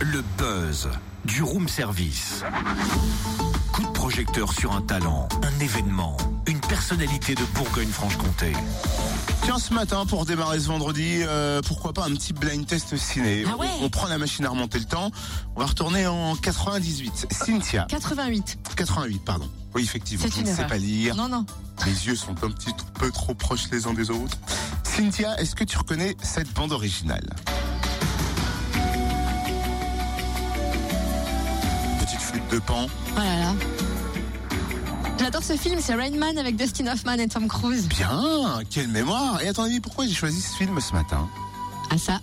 le buzz du room service. Coup de projecteur sur un talent, un événement, une personnalité de Bourgogne-Franche-Comté. Tiens, ce matin, pour démarrer ce vendredi, euh, pourquoi pas un petit blind test ciné Ah ouais on, on prend la machine à remonter le temps. On va retourner en 98. Cynthia, 88. 88, pardon. Oui, effectivement, je ne sais pas lire. Non, non. Les yeux sont un petit peu trop proches les uns des autres. Cynthia, est-ce que tu reconnais cette bande originale? De pan. Oh là là. J'adore ce film, c'est Rain Man avec Dustin Hoffman et Tom Cruise. Bien, quelle mémoire Et à ton avis, pourquoi j'ai choisi ce film ce matin? Ah ça,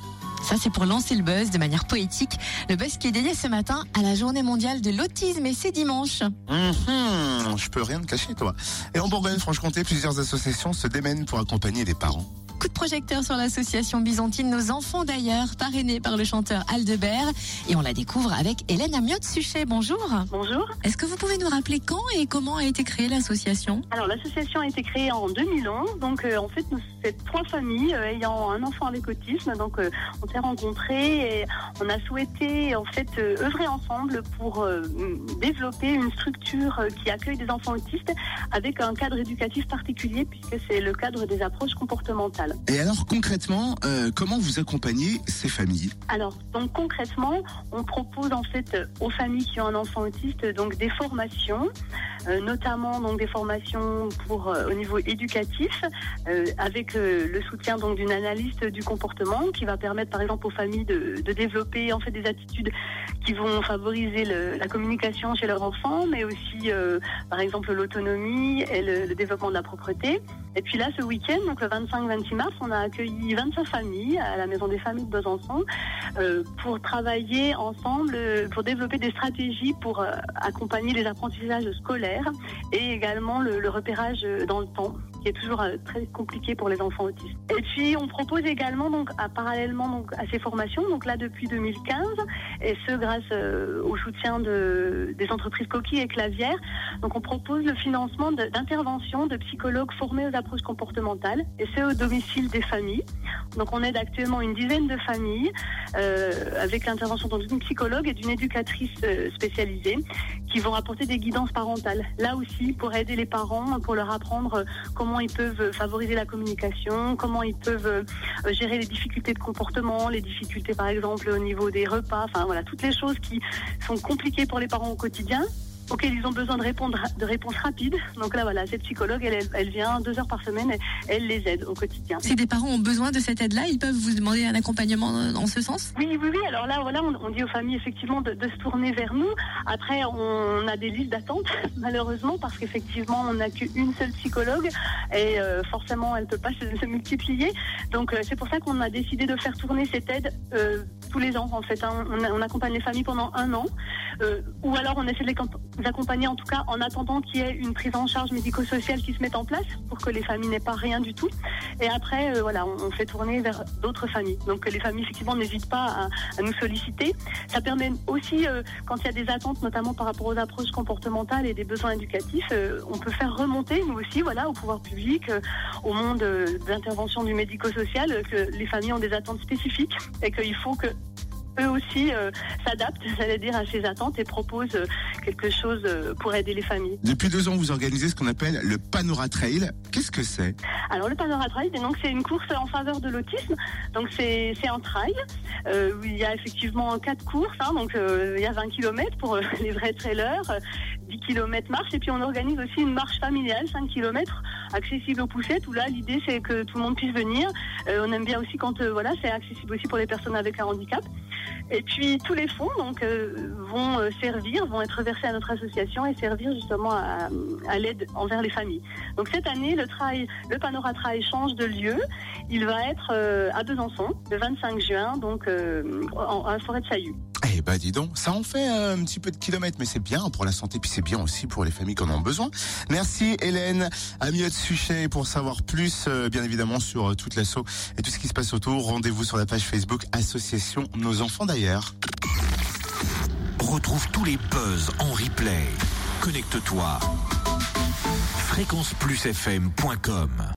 ça c'est pour lancer le buzz de manière poétique. Le buzz qui est dédié ce matin à la journée mondiale de l'autisme et c'est dimanche. Mhm, Je peux rien te cacher, toi. Et en Bourgogne-Franche-Comté, plusieurs associations se démènent pour accompagner les parents. Coup de projecteur sur l'association byzantine Nos Enfants d'ailleurs, parrainée par le chanteur Aldebert. Et on la découvre avec Hélène Amiotte-Suchet. Bonjour. Bonjour. Est-ce que vous pouvez nous rappeler quand et comment a été créée l'association? Alors l'association a été créée en 2011. Donc euh, en fait nous c'est trois familles euh, ayant un enfant avec autisme. Donc euh, on s'est rencontrés et on a souhaité en fait œuvrer ensemble pour développer une structure qui accueille des enfants autistes avec un cadre éducatif particulier puisque c'est le cadre des approches comportementales. Et alors, concrètement, euh, comment vous accompagnez ces familles? Alors, donc concrètement, on propose en fait euh, aux familles qui ont un enfant autiste donc des formations, euh, notamment donc des formations pour au niveau éducatif, avec le soutien donc d'une analyste du comportement qui va permettre par exemple aux familles de, développer en fait des attitudes qui vont favoriser le- la communication chez leur enfant, mais aussi par exemple l'autonomie et le développement de la propreté. Et puis là, ce week-end, donc le 25-26 mars, on a accueilli 25 familles à la Maison des Familles de Besançon euh, pour travailler ensemble, euh, pour développer des stratégies pour euh, accompagner les apprentissages scolaires et également le, repérage dans le temps, qui est toujours euh, très compliqué pour les enfants autistes. Et puis, on propose également, donc, à, parallèlement donc, à ces formations, donc là depuis 2015, et ce grâce euh, au soutien de, des entreprises coquilles et clavières, donc on propose le financement d'interventions de psychologues formés aux approches comportementales, et c'est au domicile des familles. Donc on aide actuellement une dizaine de familles euh, avec l'intervention d'une psychologue et d'une éducatrice spécialisée qui vont apporter des guidances parentales. Là aussi pour aider les parents, pour leur apprendre euh, ils peuvent euh, favoriser la communication, comment ils peuvent euh, euh, gérer les difficultés de comportement, les difficultés par exemple au niveau des repas, enfin voilà, toutes les choses qui sont compliquées pour les parents au quotidien auxquelles ils ont besoin de répondre de réponses rapides. Donc là voilà, cette psychologue, elle, elle, elle vient deux heures par semaine, et elle les aide au quotidien. Si des parents ont besoin de cette aide-là, ils peuvent vous demander un accompagnement dans ce sens? Oui, oui, oui. Alors là, voilà, on, on dit aux familles effectivement de, de se tourner vers nous. Après, on a des listes d'attente, malheureusement, parce qu'effectivement, on n'a qu'une seule psychologue et euh, forcément, elle peut pas se, se multiplier. Donc, euh, c'est pour ça qu'on a décidé de faire tourner cette aide euh, tous les ans. En fait, hein. on, on accompagne les familles pendant un an, ou alors on essaie de les accompagner en tout cas en attendant qu'il y ait une prise en charge médico-sociale qui se mette en place pour que les familles n'aient pas rien du tout. Et après, euh, voilà, on, fait tourner vers d'autres familles. Donc les familles, effectivement, n'hésitent pas à, nous solliciter. Ça permet aussi, euh, quand il y a des attentes, notamment par rapport aux approches comportementales et des besoins éducatifs, euh, on peut faire remonter, nous aussi, voilà, au pouvoir public, au monde d'intervention du médico-social, que les familles ont des attentes spécifiques et qu'il faut que eux aussi euh, s'adaptent, j'allais dire, à ces attentes et proposent quelque chose euh, pour aider les familles. Depuis deux ans, vous organisez ce qu'on appelle le Panora Trail. Qu'est-ce que c'est? Alors le Panorama Trail, c'est une course en faveur de l'autisme. Donc c'est un trail euh, où il y a effectivement quatre courses. hein. donc euh, il y a 20 km pour euh, les vrais trailers, 10 km marche et puis on organise aussi une marche familiale 5 km accessible aux poussettes où là l'idée c'est que tout le monde puisse venir. Euh, on aime bien aussi quand euh, voilà c'est accessible aussi pour les personnes avec un handicap. Et puis tous les fonds donc euh, vont servir, vont être versés à notre association et servir justement à, l'aide envers les familles. Donc cette année, le trail, le Panora Trail change de lieu. Il va être à Besançon le 25 juin, donc en, la forêt de Saillu. Eh ben dis donc, ça en fait un petit peu de kilomètres, mais c'est bien pour la santé, puis c'est bien aussi pour les familles qui en ont besoin. Merci Hélène, Amiot Suchet, pour savoir plus, euh, bien évidemment, sur euh, toute l'assaut et tout ce qui se passe autour. Rendez-vous sur la page Facebook Association Nos Enfants d'ailleurs. Retrouve tous les buzz en replay. Connecte-toi. fréquenceplusfm.com